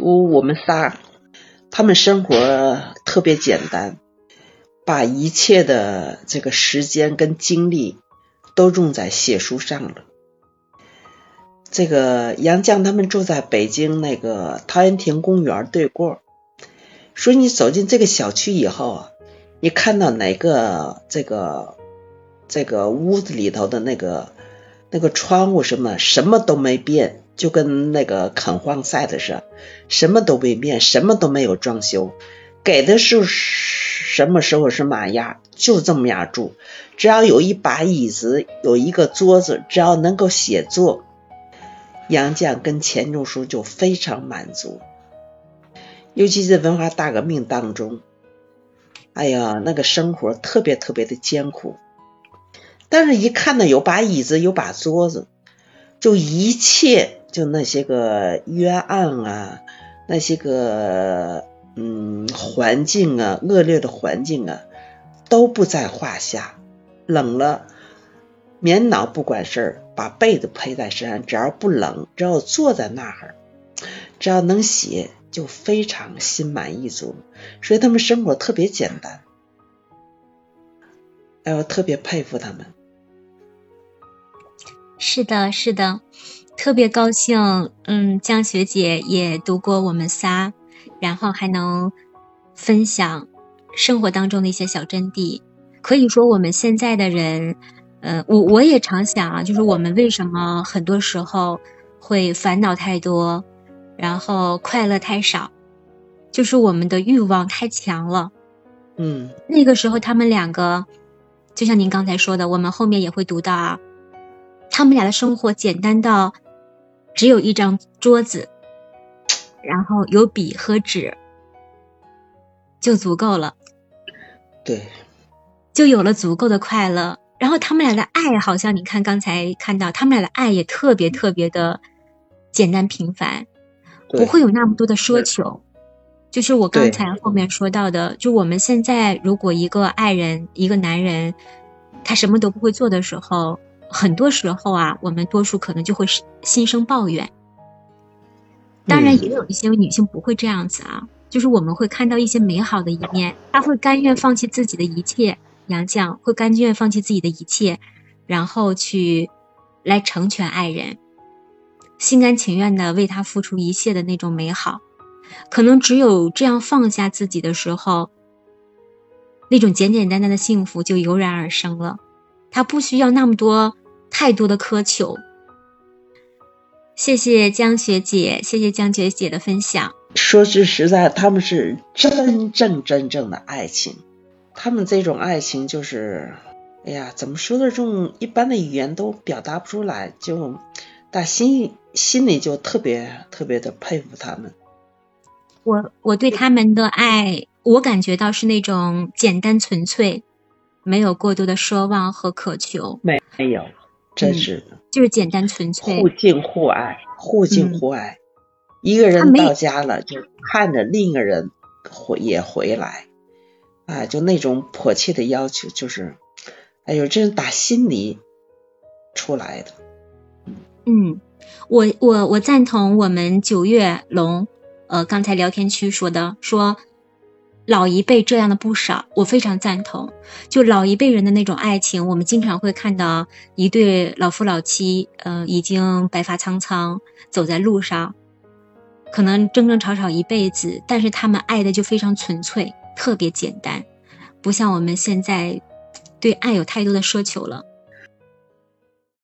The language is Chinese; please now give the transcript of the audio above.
读我们仨，他们生活特别简单，把一切的这个时间跟精力都用在写书上了。这个杨绛他们住在北京那个陶然亭公园对过，说你走进这个小区以后啊，你看到哪个这个这个屋子里头的那个那个窗户什么什么都没变，就跟那个垦荒赛的似的，什么都没变，什么都没有装修，给的是什么时候是嘛样，就这么样住，只要有一把椅子，有一个桌子，只要能够写作。杨绛跟钱钟书就非常满足，尤其是文化大革命当中，哎呀，那个生活特别特别的艰苦。但是，一看到有把椅子，有把桌子，就一切就那些个冤案啊，那些个嗯环境啊，恶劣的环境啊，都不在话下。冷了。棉袄不管事儿，把被子披在身上，只要不冷，只要坐在那儿，只要能写，就非常心满意足。所以他们生活特别简单，哎，我特别佩服他们。是的，是的，特别高兴。嗯，江学姐也读过我们仨，然后还能分享生活当中的一些小真谛。可以说，我们现在的人。呃，我我也常想啊，就是我们为什么很多时候会烦恼太多，然后快乐太少，就是我们的欲望太强了。嗯，那个时候他们两个，就像您刚才说的，我们后面也会读到啊，他们俩的生活简单到只有一张桌子，然后有笔和纸就足够了。对，就有了足够的快乐。然后他们俩的爱，好像你看刚才看到，他们俩的爱也特别特别的简单平凡，不会有那么多的奢求。就是我刚才后面说到的，就我们现在如果一个爱人，一个男人，他什么都不会做的时候，很多时候啊，我们多数可能就会心生抱怨。当然，也有一些女性不会这样子啊，就是我们会看到一些美好的一面，她会甘愿放弃自己的一切。杨绛会甘愿放弃自己的一切，然后去来成全爱人，心甘情愿的为他付出一切的那种美好，可能只有这样放下自己的时候，那种简简单单的幸福就油然而生了。他不需要那么多太多的苛求。谢谢江学姐，谢谢江学姐的分享。说句实在，他们是真正真正的爱情。他们这种爱情就是，哎呀，怎么说的？这种一般的语言都表达不出来，就打心心里就特别特别的佩服他们。我我对他们的爱，我感觉到是那种简单纯粹，没有过多的奢望和渴求。没没有，真是的，就是简单纯粹，互敬互爱，互敬互爱。一个人到家了，就看着另一个人回也回来。啊，就那种迫切的要求，就是，哎呦，这是打心里出来的。嗯，我我我赞同我们九月龙呃刚才聊天区说的，说老一辈这样的不少，我非常赞同。就老一辈人的那种爱情，我们经常会看到一对老夫老妻，呃，已经白发苍苍，走在路上，可能争争吵吵一辈子，但是他们爱的就非常纯粹。特别简单，不像我们现在对爱有太多的奢求了。